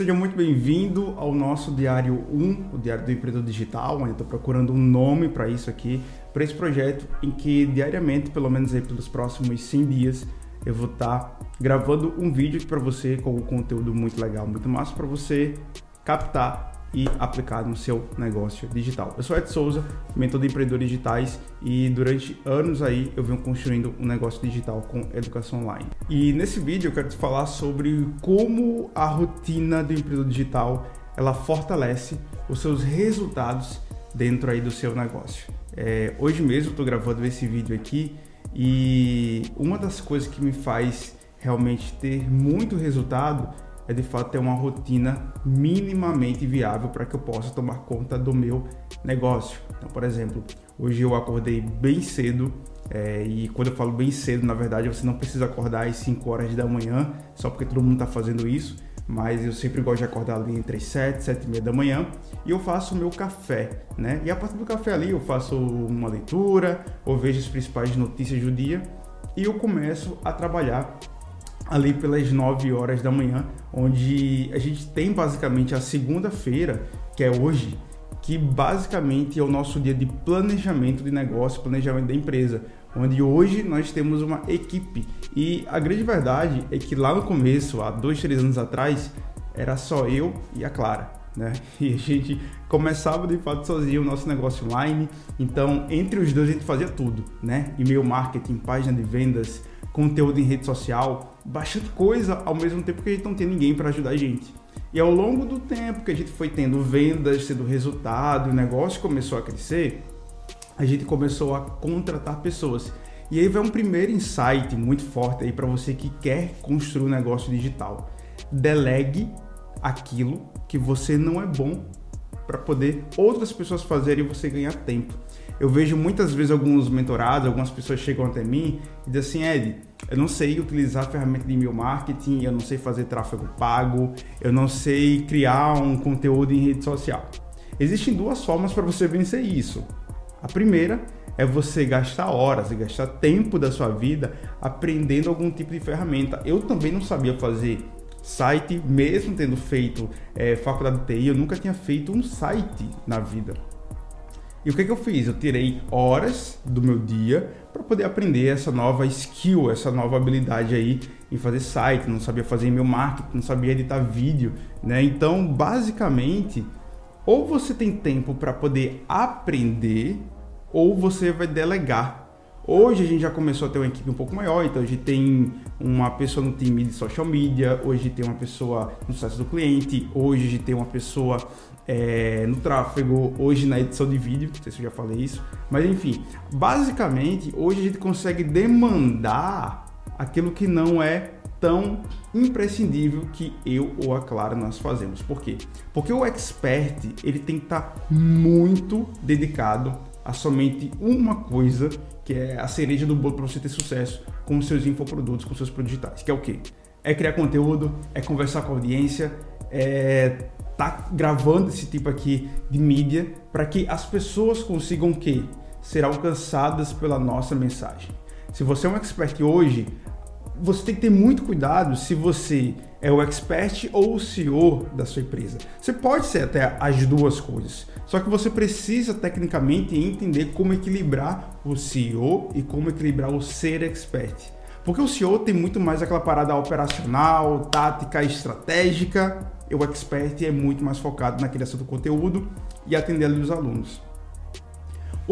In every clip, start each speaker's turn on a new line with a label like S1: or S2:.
S1: Seja muito bem-vindo ao nosso Diário 1, o Diário do Empreendedor Digital, eu estou procurando um nome para isso aqui, para esse projeto em que diariamente, pelo menos aí pelos próximos 100 dias, eu vou estar tá gravando um vídeo para você com um conteúdo muito legal, muito massa para você captar e aplicar no seu negócio digital. Eu sou Ed Souza, mentor de empreendedores digitais e durante anos aí eu venho construindo um negócio digital com educação online. E nesse vídeo eu quero te falar sobre como a rotina do empreendedor digital ela fortalece os seus resultados dentro aí do seu negócio. É, hoje mesmo estou gravando esse vídeo aqui e uma das coisas que me faz realmente ter muito resultado é de fato ter uma rotina minimamente viável para que eu possa tomar conta do meu negócio. Então, por exemplo, hoje eu acordei bem cedo é, e quando eu falo bem cedo, na verdade, você não precisa acordar às 5 horas da manhã só porque todo mundo está fazendo isso, mas eu sempre gosto de acordar ali entre as 7, 7 e meia da manhã e eu faço o meu café, né? E a partir do café ali eu faço uma leitura, ou vejo as principais notícias do dia e eu começo a trabalhar ali pelas 9 horas da manhã, onde a gente tem basicamente a segunda-feira, que é hoje, que basicamente é o nosso dia de planejamento de negócio, planejamento da empresa, onde hoje nós temos uma equipe. E a grande verdade é que lá no começo, há dois, três anos atrás, era só eu e a Clara. Né? E a gente começava de fato sozinho o nosso negócio online. Então, entre os dois a gente fazia tudo, né? E-mail marketing, página de vendas, conteúdo em rede social, bastante coisa ao mesmo tempo que a gente não tem ninguém para ajudar a gente. E ao longo do tempo que a gente foi tendo vendas, tendo resultado, o negócio começou a crescer, a gente começou a contratar pessoas. E aí vem um primeiro insight muito forte aí para você que quer construir um negócio digital. Delegue aquilo que você não é bom para poder outras pessoas fazerem e você ganhar tempo. Eu vejo muitas vezes alguns mentorados, algumas pessoas chegam até mim e dizem assim, Ed, eu não sei utilizar a ferramenta de e-mail marketing, eu não sei fazer tráfego pago, eu não sei criar um conteúdo em rede social. Existem duas formas para você vencer isso. A primeira é você gastar horas e gastar tempo da sua vida aprendendo algum tipo de ferramenta. Eu também não sabia fazer site, mesmo tendo feito é, faculdade de TI, eu nunca tinha feito um site na vida. E o que, que eu fiz? Eu tirei horas do meu dia para poder aprender essa nova skill, essa nova habilidade aí em fazer site, não sabia fazer e-mail marketing, não sabia editar vídeo, né? Então, basicamente, ou você tem tempo para poder aprender, ou você vai delegar. Hoje a gente já começou a ter uma equipe um pouco maior, então a gente tem uma pessoa no time de social media, hoje tem uma pessoa no site do cliente, hoje a gente tem uma pessoa é, no tráfego, hoje na edição de vídeo, não sei se eu já falei isso, mas enfim, basicamente hoje a gente consegue demandar aquilo que não é tão imprescindível que eu ou a Clara nós fazemos. Por quê? Porque o expert ele tem que estar muito dedicado a somente uma coisa que é a cereja do bolo para você ter sucesso com seus infoprodutos, com seus produtos digitais, que é o quê? É criar conteúdo, é conversar com a audiência, é tá gravando esse tipo aqui de mídia para que as pessoas consigam que ser alcançadas pela nossa mensagem. Se você é um expert hoje, você tem que ter muito cuidado se você é o expert ou o CEO da sua empresa. Você pode ser até as duas coisas, só que você precisa tecnicamente entender como equilibrar o CEO e como equilibrar o ser expert. Porque o CEO tem muito mais aquela parada operacional, tática, estratégica, e o expert é muito mais focado na criação do conteúdo e atender ali os alunos.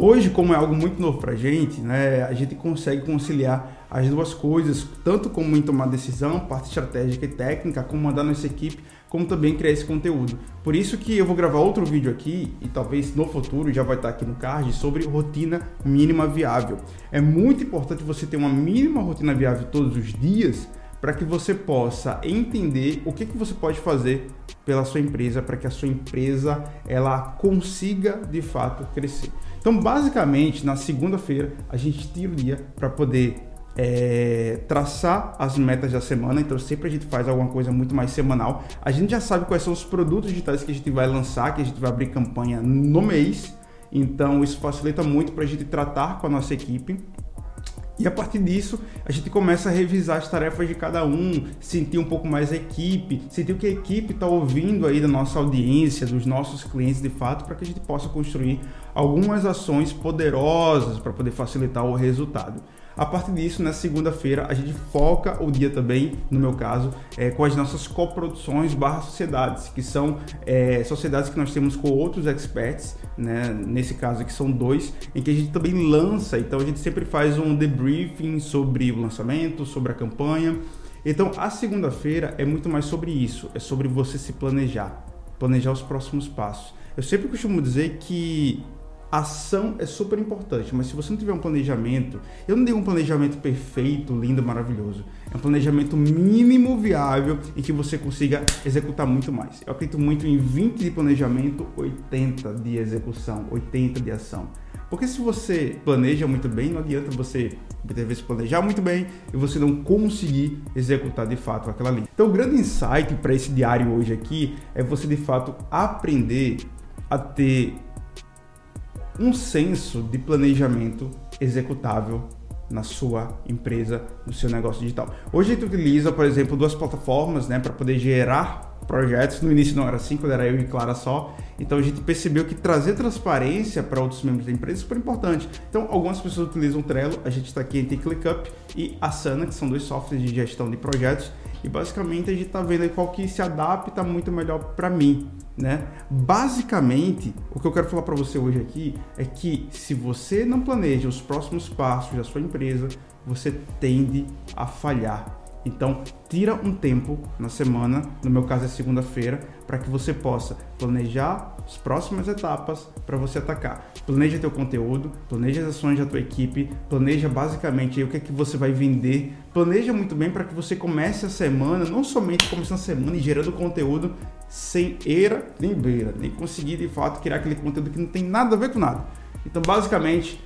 S1: Hoje, como é algo muito novo para a gente, né, a gente consegue conciliar as duas coisas, tanto como em tomar decisão, parte estratégica e técnica, como mandar nossa equipe, como também criar esse conteúdo. Por isso que eu vou gravar outro vídeo aqui, e talvez no futuro já vai estar aqui no card, sobre rotina mínima viável. É muito importante você ter uma mínima rotina viável todos os dias, para que você possa entender o que, que você pode fazer pela sua empresa para que a sua empresa ela consiga de fato crescer. Então, basicamente, na segunda-feira a gente tira o dia para poder é, traçar as metas da semana. Então, sempre a gente faz alguma coisa muito mais semanal. A gente já sabe quais são os produtos digitais que a gente vai lançar, que a gente vai abrir campanha no mês. Então, isso facilita muito para a gente tratar com a nossa equipe E a partir disso, a gente começa a revisar as tarefas de cada um, sentir um pouco mais a equipe, sentir o que a equipe está ouvindo aí da nossa audiência, dos nossos clientes de fato, para que a gente possa construir algumas ações poderosas para poder facilitar o resultado. A partir disso, na segunda-feira, a gente foca o dia também, no meu caso, é, com as nossas coproduções barra sociedades, que são é, sociedades que nós temos com outros experts, né? nesse caso aqui são dois, em que a gente também lança, então a gente sempre faz um debriefing sobre o lançamento, sobre a campanha. Então a segunda-feira é muito mais sobre isso, é sobre você se planejar, planejar os próximos passos. Eu sempre costumo dizer que ação é super importante, mas se você não tiver um planejamento, eu não digo um planejamento perfeito, lindo, maravilhoso. É um planejamento mínimo viável em que você consiga executar muito mais. Eu acredito muito em 20 de planejamento, 80 de execução, 80 de ação. Porque se você planeja muito bem, não adianta você muitas vezes planejar muito bem e você não conseguir executar de fato aquela linha. Então, o grande insight para esse diário hoje aqui é você de fato aprender a ter um senso de planejamento executável na sua empresa, no seu negócio digital. Hoje a gente utiliza, por exemplo, duas plataformas né, para poder gerar projetos. No início não era assim, quando era eu e Clara só. Então a gente percebeu que trazer transparência para outros membros da empresa é super importante. Então algumas pessoas utilizam o Trello, a gente está aqui entre ClickUp e Asana, que são dois softwares de gestão de projetos. E basicamente a gente está vendo qual que se adapta muito melhor para mim né? Basicamente, o que eu quero falar para você hoje aqui é que se você não planeja os próximos passos da sua empresa, você tende a falhar. Então, tira um tempo na semana, no meu caso é segunda-feira, para que você possa planejar as próximas etapas para você atacar. Planeja teu conteúdo, planeja as ações da tua equipe, planeja basicamente o que é que você vai vender. Planeja muito bem para que você comece a semana, não somente começando a semana e gerando conteúdo sem eira nem beira, nem conseguir de fato criar aquele conteúdo que não tem nada a ver com nada. Então, basicamente,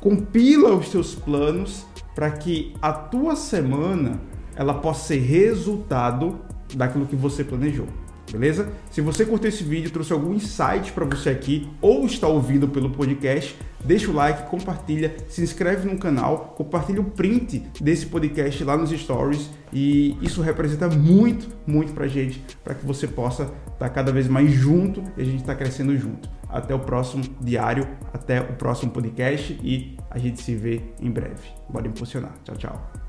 S1: compila os teus planos para que a tua semana ela possa ser resultado daquilo que você planejou. Beleza? Se você curtiu esse vídeo, trouxe algum insight para você aqui ou está ouvindo pelo podcast, deixa o like, compartilha, se inscreve no canal, compartilha o print desse podcast lá nos stories e isso representa muito, muito pra gente, para que você possa estar tá cada vez mais junto e a gente está crescendo junto. Até o próximo diário, até o próximo podcast e a gente se vê em breve. Bora impulsionar. Tchau, tchau.